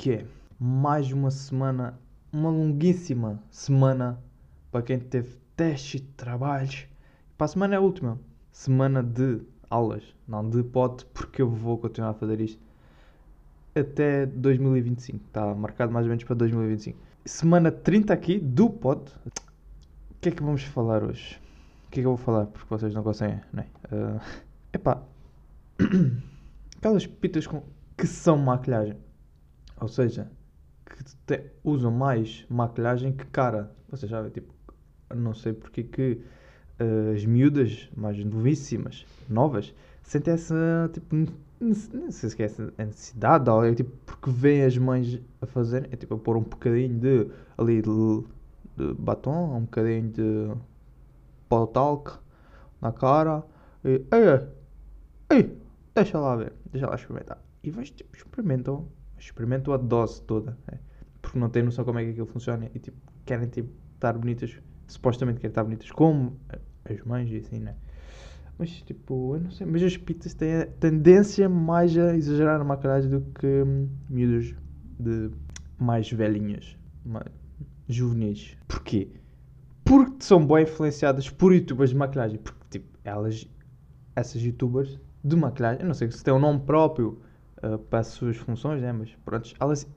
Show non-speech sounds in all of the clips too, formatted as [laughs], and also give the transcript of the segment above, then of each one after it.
Que é? Mais uma semana, uma longuíssima semana para quem teve testes trabalhos. Para a semana é a última. Semana de aulas, não de pod, porque eu vou continuar a fazer isto até 2025. Está marcado mais ou menos para 2025. Semana 30 aqui do pod. O que é que vamos falar hoje? O que é que eu vou falar? Porque vocês não conseguem, é? Uh, epá, [coughs] aquelas pitas com, que são maquilhagem. Ou seja, que te, usam mais maquilhagem que cara. Vocês sabem, tipo, não sei porque que uh, as miúdas mais novíssimas, novas, sentem essa, tipo, não sei se é essa necessidade, ou é tipo, porque vêem as mães a fazerem, é tipo, a pôr um bocadinho de, ali, de, de batom, um bocadinho de pó talc na cara, e, ei, ei, deixa lá ver, deixa lá experimentar. E vais, tipo, experimentam experimentam a dose toda. Né? Porque não têm noção como é que aquilo funciona e tipo, querem tipo, estar bonitas, supostamente querem estar bonitas como as mães e assim, né? Mas tipo, eu não sei, mas as pitas têm a tendência mais a exagerar na maquilhagem do que hum, miúdas de mais velhinhas, mais juvenis. Porquê? Porque são bem influenciadas por youtubers de maquilhagem. Porque tipo, elas, essas youtubers de maquilhagem, eu não sei se tem um nome próprio uh, para as suas funções, né? mas pronto, elas,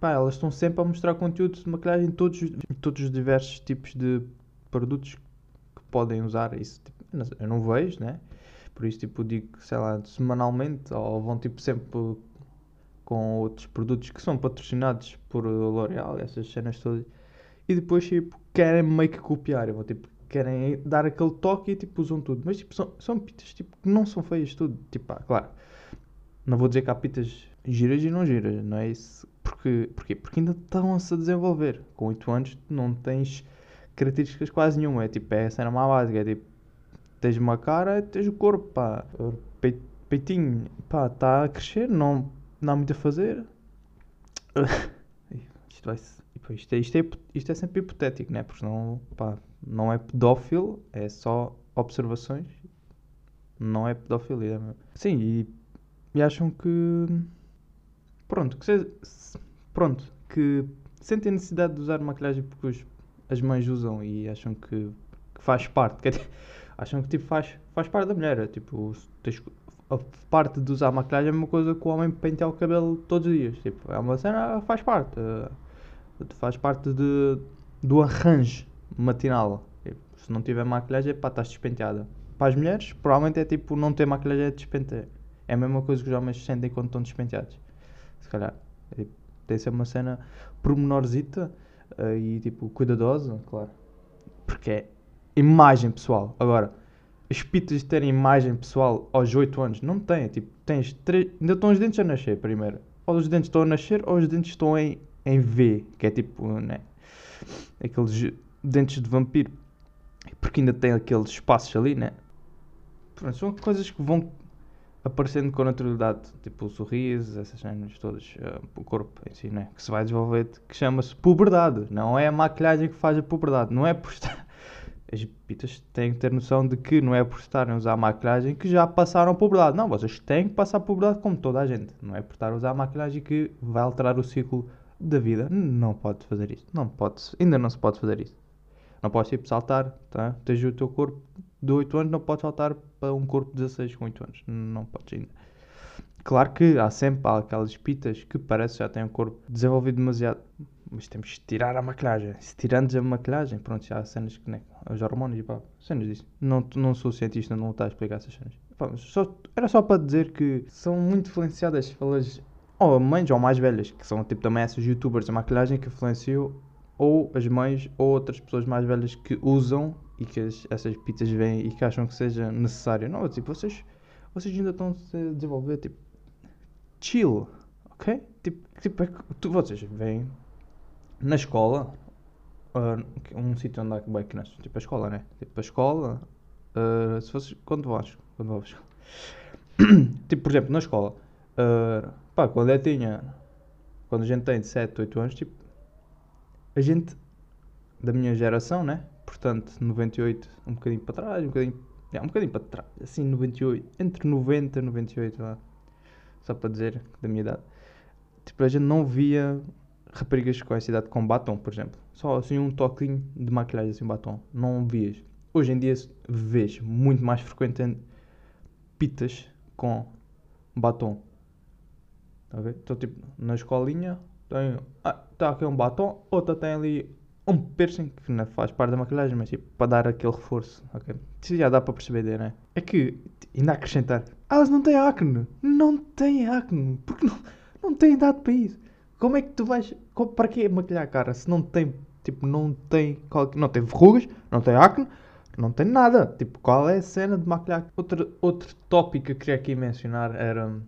pá, elas estão sempre a mostrar conteúdo de maquilhagem em todos, todos os diversos tipos de produtos que podem usar. Isso, tipo, eu não vejo, né? Por isso, tipo, digo, sei lá, semanalmente, ou vão, tipo, sempre com outros produtos que são patrocinados por L'Oreal, essas cenas todas, e depois, tipo, querem meio que copiar, vão, tipo, querem dar aquele toque e, tipo, usam tudo. Mas, tipo, são, são pitas, tipo, que não são feias tudo. Tipo, ah, claro, não vou dizer que há pitas giras e não giras, não é isso? Porque, porquê? Porque ainda estão-se a desenvolver. Com 8 anos não tens características quase nenhuma. É tipo, é a cena mais básica. É tipo, tens uma cara, tens o corpo, pá. Peitinho, pá, está a crescer, não, não há muito a fazer. [laughs] isto vai isto é, isto, é, isto é sempre hipotético, né? Porque não, pá, não é pedófilo, é só observações. Não é pedofilia. Sim, e e acham que. Pronto, que, se, pronto, que sentem necessidade de usar maquilhagem porque os, as mães usam e acham que, que faz parte. Que é, [laughs] acham que tipo, faz, faz parte da mulher. É, tipo, tens, a parte de usar maquilhagem é uma coisa que o homem pentear o cabelo todos os dias. Tipo, é uma cena, faz parte. Uh, faz parte de, do arranjo matinal. Tipo, se não tiver maquilhagem, pá, estás despenteada. Para as mulheres, provavelmente é tipo não ter maquilhagem é despentear. É a mesma coisa que os homens sentem quando estão despenteados. Se calhar. É, tipo, tem que ser uma cena pormenorzita uh, e tipo cuidadosa, claro. Porque é imagem pessoal. Agora, as pitas terem imagem pessoal aos 8 anos, não tem. É, tipo, tens três. Ainda estão os dentes a nascer primeiro. Ou os dentes estão a nascer ou os dentes estão em, em V, que é tipo, né? Aqueles dentes de vampiro. Porque ainda tem aqueles espaços ali, né? Pronto, são coisas que vão aparecendo com naturalidade, tipo o sorriso, essas cenas todas, uh, o corpo em si, né? que se vai desenvolver, que chama-se puberdade. Não é a maquilhagem que faz a puberdade, não é por estar. [laughs] As pitas têm que ter noção de que não é por estarem a usar maquilhagem que já passaram a puberdade. Não, vocês têm que passar a puberdade como toda a gente. Não é por estar a usar maquilhagem que vai alterar o ciclo da vida. Não pode fazer isso. Não pode, ainda não se pode fazer isso. Não podes tipo saltar, tá? Tens o teu corpo de 8 anos, não podes saltar para um corpo de 16 com 8 anos. Não podes ainda. Claro que há sempre aquelas pitas que parece que já têm um corpo desenvolvido demasiado. Mas temos que tirar a maquilhagem. Se tiramos a maquilhagem, pronto, já há cenas que. Né, os hormônios e pá, cenas disso. Não, não sou cientista, não está a explicar essas cenas. Pá, só, era só para dizer que são muito influenciadas pelas. Ou mães ou mais velhas, que são tipo também essas youtubers de maquilhagem que influenciam ou as mães ou outras pessoas mais velhas que usam e que as, essas pizzas vêm e que acham que seja necessário. Não, tipo, vocês, vocês ainda estão a desenvolver, tipo, chill, ok? Tipo, tipo é que tu, vocês vêm na escola, uh, um sítio onde há bem crianças, tipo a escola, né? Tipo a escola, uh, se vocês, quando vais, quando vais, [coughs] tipo, por exemplo, na escola, uh, pá, quando eu tinha, quando a gente tem de 7, 8 anos, tipo, a gente da minha geração, né? Portanto, 98, um bocadinho para trás, um bocadinho, é, um bocadinho para trás, assim, 98, entre 90 e 98, lá, só para dizer da minha idade. tipo, a gente não via raparigas com essa idade com batom, por exemplo. Só assim um toquinho de maquilhagem, assim, batom. Não vias. Hoje em dia vês muito mais frequente pitas com batom. Tá a ver? Então, tipo, na escolinha, tem. Ah, tá aqui um batom, outra tem ali um piercing, que não faz parte da maquilhagem, mas tipo, para dar aquele reforço, ok? Isso já dá para perceber, né? É que, ainda acrescentar, ah, elas não têm acne, não têm acne, porque não, não têm idade para isso. Como é que tu vais, para que maquilhar a cara se não tem, tipo, não tem, não tem verrugas, não tem acne, não tem nada. Tipo, qual é a cena de maquilhar? Outro, outro tópico que eu queria aqui mencionar era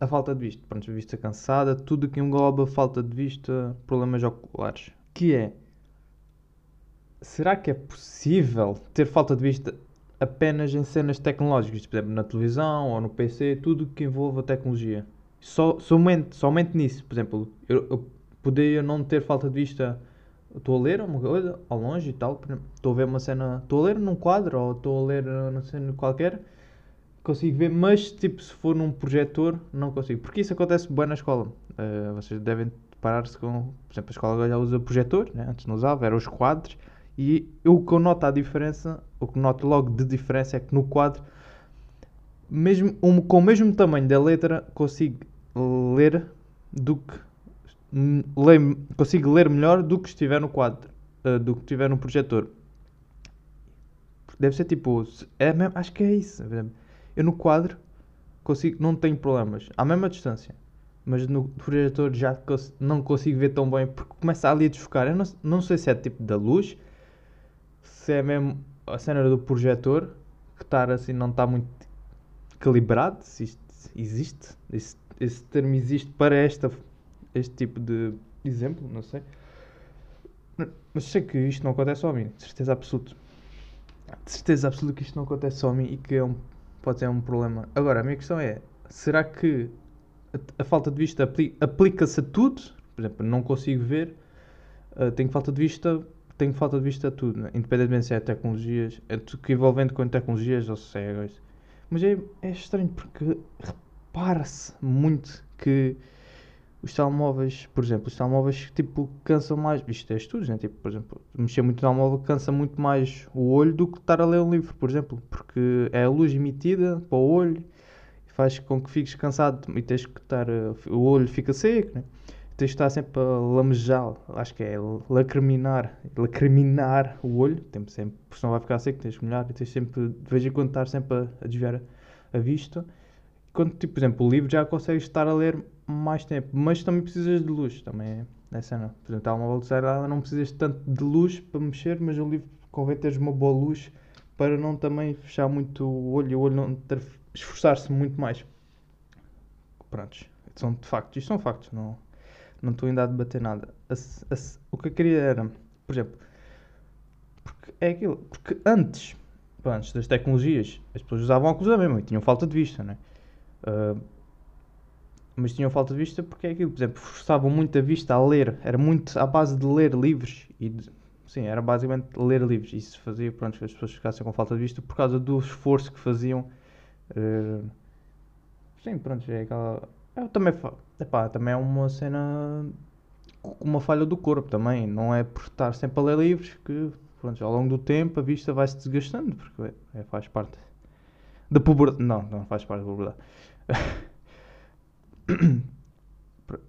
a falta de vista. Pronto, vista cansada, tudo que engloba falta de vista, problemas oculares. Que é, será que é possível ter falta de vista apenas em cenas tecnológicas, por exemplo, na televisão ou no PC, tudo que envolva tecnologia? Só, somente, somente nisso, por exemplo, eu, eu poderia não ter falta de vista, estou a ler uma coisa ao longe e tal, estou a ver uma cena, estou a ler num quadro ou estou a ler numa cena qualquer, consigo ver, mas tipo, se for num projetor, não consigo, porque isso acontece bem na escola. Uh, vocês devem deparar-se com, por exemplo, a escola já usa projetor, né? antes não usava, eram os quadros e eu, o que eu noto a diferença, o que noto logo de diferença é que no quadro, mesmo, um, com o mesmo tamanho da letra, consigo ler do que ler, consigo ler melhor do que estiver no quadro, uh, do que estiver no projetor. Deve ser tipo, é mesmo, acho que é isso. Eu no quadro consigo, não tenho problemas, à mesma distância. Mas no projetor já não consigo ver tão bem porque começa ali a desfocar. Eu não, não sei se é tipo da luz, se é mesmo a cena do projetor que assim não está muito calibrado, se isto existe, esse, esse termo existe para esta, este tipo de exemplo, não sei. Mas sei que isto não acontece só a mim, de certeza absoluta. De certeza absoluta que isto não acontece só a mim e que é um, pode ser um problema. Agora, a minha questão é: será que a, a falta de vista aplica-se a tudo? Por exemplo, não consigo ver, uh, tenho falta de vista tenho falta de vista a tudo, né? independentemente se é tecnologias, é tudo que envolvendo com tecnologias ou é Mas é, é estranho porque repara-se muito que os telemóveis, por exemplo, os telemóveis tipo cansam mais, isto é estudos, né? tipo, por exemplo, mexer muito no telemóvel cansa muito mais o olho do que estar a ler um livro, por exemplo, porque é a luz emitida para o olho e faz com que fiques cansado e tens que estar, o olho fica seco, né? tens de estar sempre a lamejar, acho que é lacriminar, lacriminar o olho, tem sempre, porque senão vai ficar seco, tens que molhar, e tens sempre, de vez em quando, estar sempre a, a desviar a, vista. Quando, tipo, por exemplo, o livro já consegues estar a ler mais tempo, mas também precisas de luz, também é, é cena. Por exemplo, há uma bolsa não precisas tanto de luz para mexer, mas o livro convém teres uma boa luz para não também fechar muito o olho e o olho não ter, esforçar-se muito mais. Prontos, são de factos, isto são factos, não não estou ainda a debater nada. A, a, o que eu queria era, por exemplo, porque é aquilo, porque antes, antes das tecnologias, as pessoas usavam óculos da mesma e tinham falta de vista, né? Uh, mas tinham falta de vista porque é aquilo, por exemplo, forçavam muito a vista a ler, era muito à base de ler livros e de, sim, era basicamente ler livros. Isso fazia pronto, que as pessoas ficassem com falta de vista por causa do esforço que faziam. Uh, sim, pronto, é aquela eu também, epá, também é uma cena uma falha do corpo também. Não é por estar sempre a ler livros que pronto, ao longo do tempo a vista vai se desgastando, porque é, faz parte da puberdade. Não, não faz parte da puberdade. [coughs]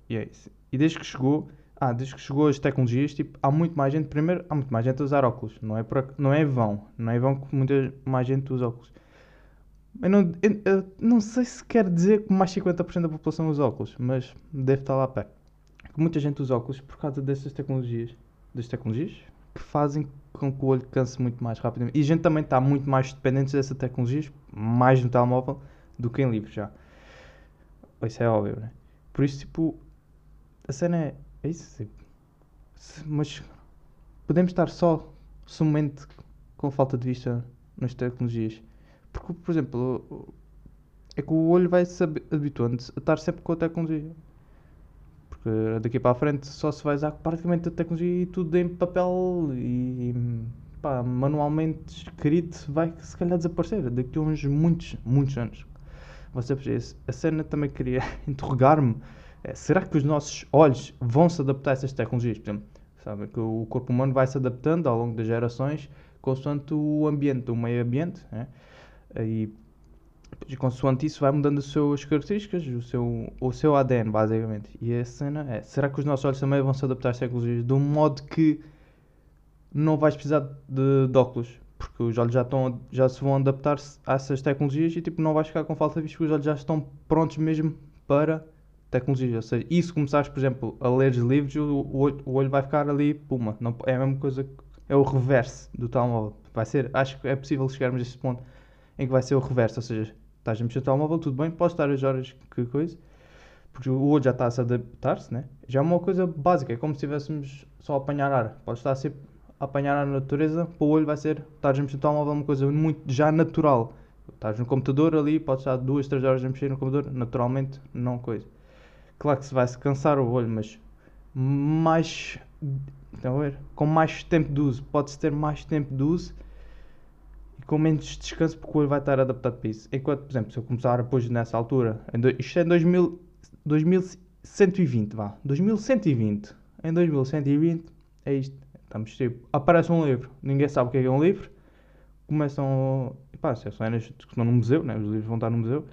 e é isso. E desde que chegou, ah, desde que chegou as tecnologias, tipo, há muito mais gente, primeiro, há muito mais gente a usar óculos. Não é, pra, não é vão, não é vão que muita mais gente usa óculos. Eu não, eu, eu não sei se quer dizer que mais 50% da população usa óculos, mas deve estar lá perto. Muita gente usa óculos por causa dessas tecnologias, das tecnologias que fazem com que o olho canse muito mais rapidamente. E a gente também está muito mais dependente dessas tecnologias, mais no telemóvel, do que em livros já. Isso é óbvio, né? Por isso, tipo, a cena é, é isso. Tipo, mas podemos estar só, somente, com falta de vista nas tecnologias. Porque, por exemplo, é que o olho vai se habituando a estar sempre com a tecnologia. Porque daqui para a frente só se vai usar praticamente a tecnologia e tudo em papel e pá, manualmente escrito vai se calhar desaparecer daqui a uns muitos, muitos anos. Você, a cena também queria [laughs] interrogar-me é, será que os nossos olhos vão se adaptar a essas tecnologias? Por exemplo, sabe que o corpo humano vai se adaptando ao longo das gerações consoante o ambiente, o meio ambiente, né? e, e consoante isso vai mudando as suas características, o seu, o seu ADN, basicamente. E a cena é, será que os nossos olhos também vão se adaptar às tecnologias de um modo que não vais precisar de, de óculos? Porque os olhos já, estão, já se vão adaptar a essas tecnologias e tipo, não vais ficar com falta de vista porque os olhos já estão prontos mesmo para tecnologias. Ou seja, e se começares, por exemplo, a ler livros, o, o, o olho vai ficar ali, puma. Não, é a mesma coisa que é o reverso do telemóvel. Vai ser, acho que é possível chegarmos a esse ponto em que vai ser o reverso, ou seja, estás a mexer o telemóvel, tudo bem, podes estar as horas que coisa, porque o olho já está a se adaptar-se, né? Já é uma coisa básica, é como se estivéssemos só a apanhar ar. Podes estar a, a apanhar ar na natureza, para o olho vai ser, estás a mexer o telemóvel, é uma coisa muito já natural. Estás no computador ali, podes estar duas, três horas a mexer no computador, naturalmente, não coisa. Claro que se vai se cansar o olho, mas mais então, ver, com mais tempo de uso, pode-se ter mais tempo de uso e com menos descanso, porque o olho vai estar adaptado para isso. Enquanto, por exemplo, se eu começar depois nessa altura, em do, isto é em 2000, 2120, vá, 2120, em 2120 é isto. Tipo, aparece um livro, ninguém sabe o que é, é um livro, começam, pá, se é são estão no museu, né? os livros vão estar no museu,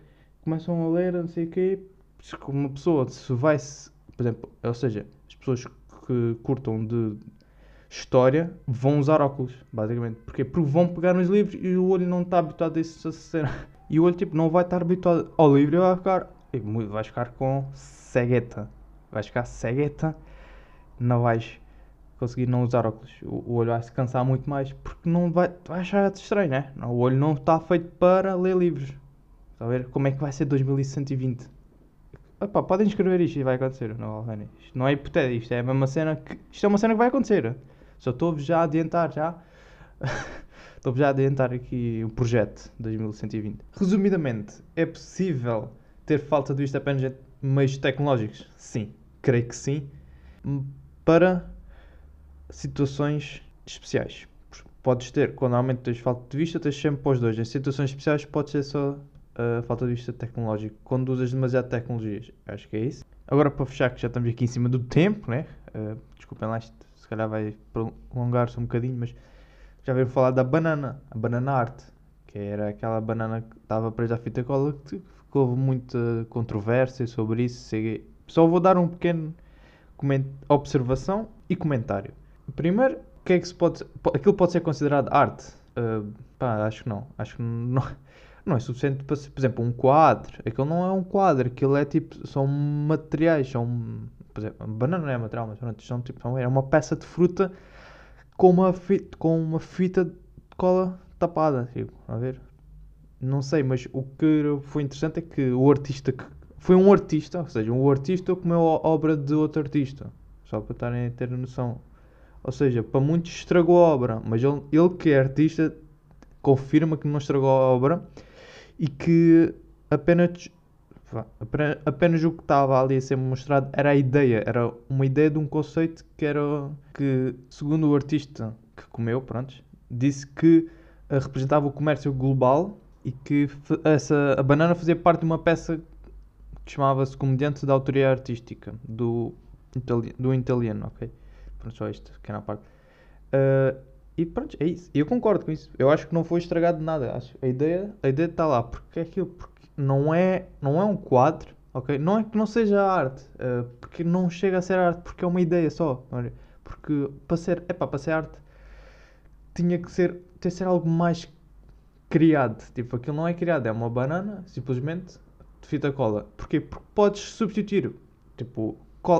começam a ler, não sei o quê, uma pessoa se vai, por exemplo, ou seja, as pessoas que curtam de história vão usar óculos, basicamente. Porque vão pegar nos livros e o olho não está habituado a isso a cena. [laughs] E o olho tipo, não vai estar habituado ao livro e vai ficar. Vais ficar com cegueta. Vais ficar cegueta. Não vais conseguir não usar óculos. O, o olho vai se cansar muito mais porque não vai. Vai achar estranho, né? O olho não está feito para ler livros. Está a ver? Como é que vai ser 2120? Opa, podem escrever isto e vai acontecer. Não, isto não é hipotético, isto é a mesma cena que. Isto é uma cena que vai acontecer. Só estou-vos já a adiantar já. [laughs] Estou-vos já a adiantar aqui o projeto 2120. Resumidamente, é possível ter falta de vista apenas meios tecnológicos? Sim, creio que sim. Para situações especiais. Podes ter, quando normalmente tens falta de vista, tens sempre para os dois. Em situações especiais, pode ser só a falta de vista tecnológico quando usas demasiado tecnologias. Acho que é isso. Agora, para fechar, que já estamos aqui em cima do tempo, né? Uh, desculpem lá, isto se calhar vai prolongar-se um bocadinho, mas já veio falar da banana, a banana arte, que era aquela banana que estava presa à fita cola, que houve muita controvérsia sobre isso. Só vou dar um pequeno observação e comentário. Primeiro, o que é que se pode. Aquilo pode ser considerado arte? Uh, pá, acho que não. Acho que [laughs] não não é suficiente para ser, por exemplo, um quadro. Aquilo não é um quadro, aquilo é tipo, são materiais, são, por exemplo, banana não é material, mas pronto, são tipo, são, é uma peça de fruta com uma fita, com uma fita de cola tapada, tipo, a ver? Não sei, mas o que foi interessante é que o artista que foi um artista, ou seja, um artista comeu a obra de outro artista, só para estarem a ter noção. Ou seja, para muitos estragou a obra, mas ele, ele que é artista confirma que não estragou a obra e que apenas, apenas o que estava ali a ser mostrado era a ideia, era uma ideia de um conceito que era que, segundo o artista que comeu, pronto, disse que eh, representava o comércio global e que essa, a banana fazia parte de uma peça que chamava-se Comediante da Autoria Artística, do, do italiano, ok? Pronto, só isto, que era a parte. Uh, e pronto, é isso. Eu concordo com isso. Eu acho que não foi estragado nada. Acho a ideia, a ideia está lá. Porque é aquilo, porque não é, não é um quadro, ok? Não é que não seja arte, uh, porque não chega a ser arte, porque é uma ideia só. Porque para ser, epá, para ser arte tinha que ser, ter ser algo mais criado. Tipo, aquilo não é criado, é uma banana, simplesmente, de fita cola. Porquê? Porque podes substituir. Tipo,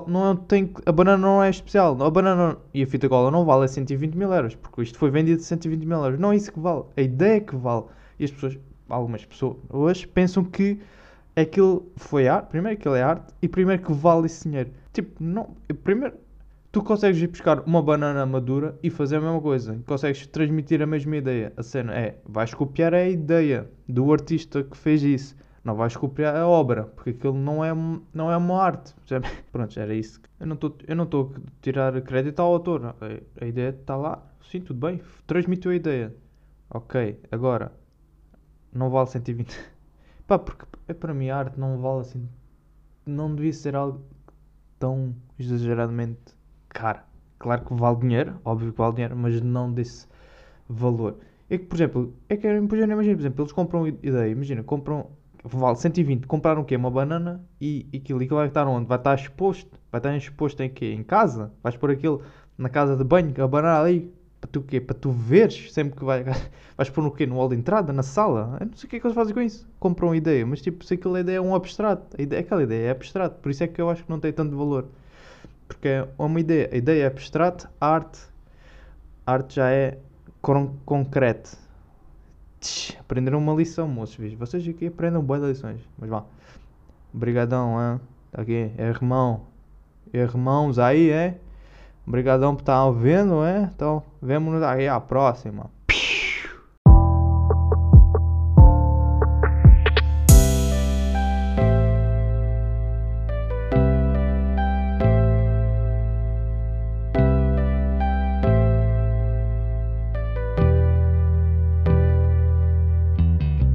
não tem, a banana não é especial. A banana e a fita cola não vale 120 mil euros, porque isto foi vendido a 120 mil euros. Não é isso que vale, a ideia é que vale. E as pessoas, algumas pessoas hoje, pensam que aquilo foi arte, primeiro que é arte, e primeiro que vale esse dinheiro. Tipo, não, primeiro, tu consegues ir buscar uma banana madura e fazer a mesma coisa. Consegues transmitir a mesma ideia. A cena é, vais copiar a ideia do artista que fez isso não vais copiar a obra, porque aquilo não é, não é uma arte. [laughs] Pronto, era isso. Eu não estou a tirar crédito ao autor. A, a ideia está lá, sim, tudo bem, transmitiu a ideia. Ok, agora, não vale 120. [laughs] Pá, porque é para mim a arte não vale assim. Não devia ser algo tão exageradamente cara. Claro que vale dinheiro, óbvio que vale dinheiro, mas não desse valor. É que, por exemplo, é que eu imagino, por exemplo, eles compram ideia, imagina, compram, vale 120, compraram o quê? Uma banana e, aquilo, e aquilo vai estar onde? Vai estar exposto, vai estar exposto em quê? Em casa? Vais pôr aquilo na casa de banho, a banana ali, para tu quê? Para tu veres sempre que vai, [laughs] vais pôr no quê? No hall de entrada, na sala? Eu não sei o que é que eles fazem com isso. Compram ideia, mas tipo, se aquela ideia é um abstrato, a ideia, aquela ideia é abstrato, por isso é que eu acho que não tem tanto valor. Porque é uma ideia, a ideia é abstrata, a arte, a arte já é con concreto. Aprenderam uma lição, moços. Vocês aqui aprendem boas lições, mas vá. Obrigadão, hein? Tá aqui, é irmão. Irmãos aí, é? Obrigadão por estar tá ouvindo, é? Então, vemo-nos aí a próxima.